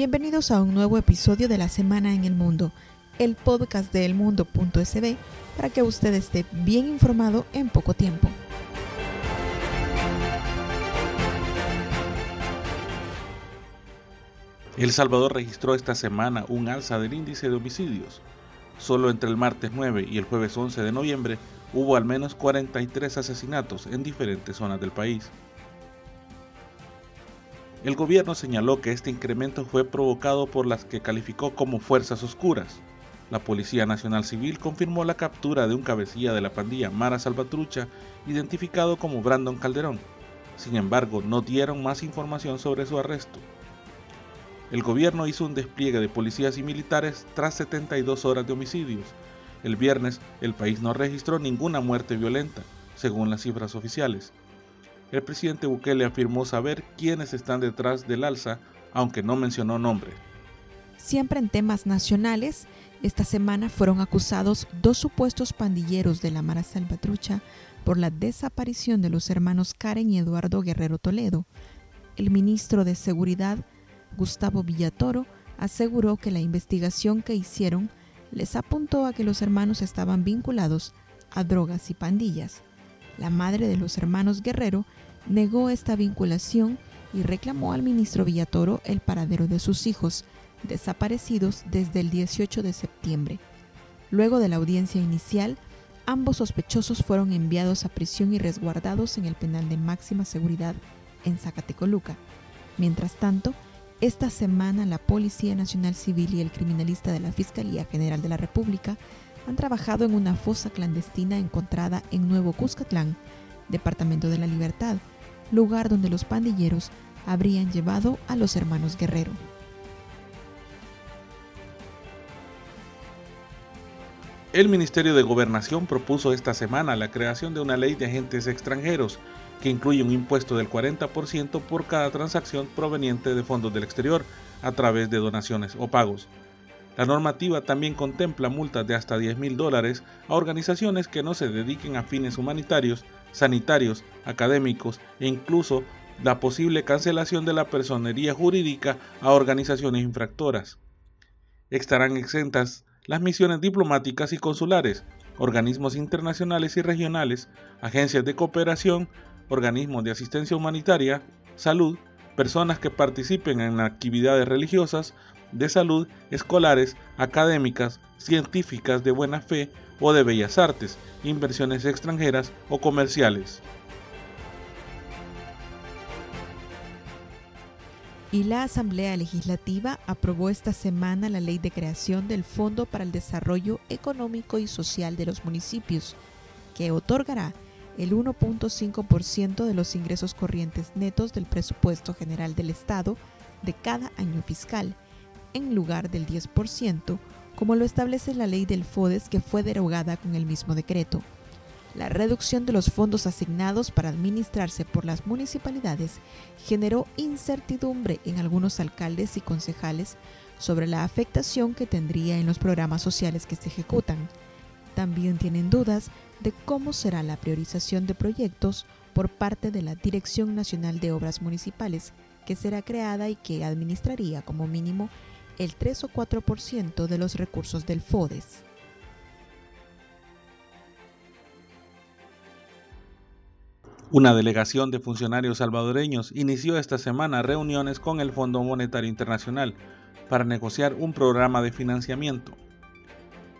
Bienvenidos a un nuevo episodio de La Semana en el Mundo, el podcast de elmundo.sb para que usted esté bien informado en poco tiempo. El Salvador registró esta semana un alza del índice de homicidios. Solo entre el martes 9 y el jueves 11 de noviembre hubo al menos 43 asesinatos en diferentes zonas del país. El gobierno señaló que este incremento fue provocado por las que calificó como fuerzas oscuras. La Policía Nacional Civil confirmó la captura de un cabecilla de la pandilla Mara Salvatrucha, identificado como Brandon Calderón. Sin embargo, no dieron más información sobre su arresto. El gobierno hizo un despliegue de policías y militares tras 72 horas de homicidios. El viernes, el país no registró ninguna muerte violenta, según las cifras oficiales. El presidente Bukele afirmó saber quiénes están detrás del alza, aunque no mencionó nombre. Siempre en temas nacionales, esta semana fueron acusados dos supuestos pandilleros de la Mara Salvatrucha por la desaparición de los hermanos Karen y Eduardo Guerrero Toledo. El ministro de Seguridad, Gustavo Villatoro, aseguró que la investigación que hicieron les apuntó a que los hermanos estaban vinculados a drogas y pandillas. La madre de los hermanos Guerrero negó esta vinculación y reclamó al ministro Villatoro el paradero de sus hijos, desaparecidos desde el 18 de septiembre. Luego de la audiencia inicial, ambos sospechosos fueron enviados a prisión y resguardados en el penal de máxima seguridad en Zacatecoluca. Mientras tanto, esta semana la Policía Nacional Civil y el criminalista de la Fiscalía General de la República han trabajado en una fosa clandestina encontrada en Nuevo Cuscatlán, Departamento de la Libertad, lugar donde los pandilleros habrían llevado a los hermanos Guerrero. El Ministerio de Gobernación propuso esta semana la creación de una ley de agentes extranjeros que incluye un impuesto del 40% por cada transacción proveniente de fondos del exterior a través de donaciones o pagos. La normativa también contempla multas de hasta 10 mil dólares a organizaciones que no se dediquen a fines humanitarios, sanitarios, académicos e incluso la posible cancelación de la personería jurídica a organizaciones infractoras. Estarán exentas las misiones diplomáticas y consulares, organismos internacionales y regionales, agencias de cooperación, organismos de asistencia humanitaria, salud, personas que participen en actividades religiosas, de salud, escolares, académicas, científicas de buena fe o de bellas artes, inversiones extranjeras o comerciales. Y la Asamblea Legislativa aprobó esta semana la ley de creación del Fondo para el Desarrollo Económico y Social de los Municipios, que otorgará el 1.5% de los ingresos corrientes netos del presupuesto general del Estado de cada año fiscal en lugar del 10%, como lo establece la ley del FODES que fue derogada con el mismo decreto. La reducción de los fondos asignados para administrarse por las municipalidades generó incertidumbre en algunos alcaldes y concejales sobre la afectación que tendría en los programas sociales que se ejecutan. También tienen dudas de cómo será la priorización de proyectos por parte de la Dirección Nacional de Obras Municipales, que será creada y que administraría como mínimo el 3 o 4% de los recursos del FODES. Una delegación de funcionarios salvadoreños inició esta semana reuniones con el Fondo Monetario Internacional para negociar un programa de financiamiento.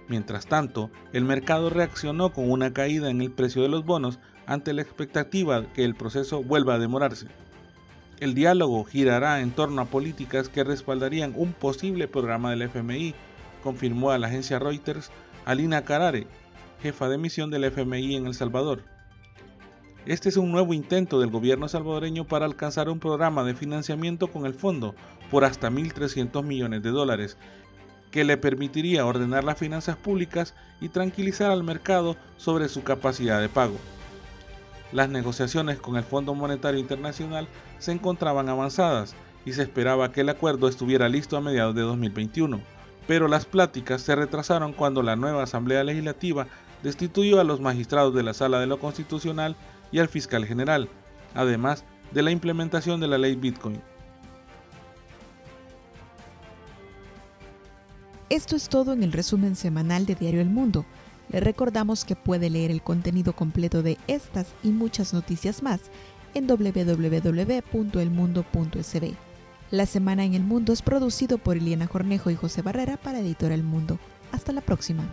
Mientras tanto, el mercado reaccionó con una caída en el precio de los bonos ante la expectativa que el proceso vuelva a demorarse. El diálogo girará en torno a políticas que respaldarían un posible programa del FMI, confirmó a la agencia Reuters Alina Carare, jefa de misión del FMI en El Salvador. Este es un nuevo intento del gobierno salvadoreño para alcanzar un programa de financiamiento con el fondo por hasta 1.300 millones de dólares, que le permitiría ordenar las finanzas públicas y tranquilizar al mercado sobre su capacidad de pago. Las negociaciones con el Fondo Monetario Internacional se encontraban avanzadas y se esperaba que el acuerdo estuviera listo a mediados de 2021, pero las pláticas se retrasaron cuando la nueva Asamblea Legislativa destituyó a los magistrados de la Sala de lo Constitucional y al fiscal general, además de la implementación de la ley Bitcoin. Esto es todo en el resumen semanal de Diario El Mundo. Le recordamos que puede leer el contenido completo de estas y muchas noticias más en www.elmundo.sb. La Semana en el Mundo es producido por Eliana Cornejo y José Barrera para Editor El Mundo. Hasta la próxima.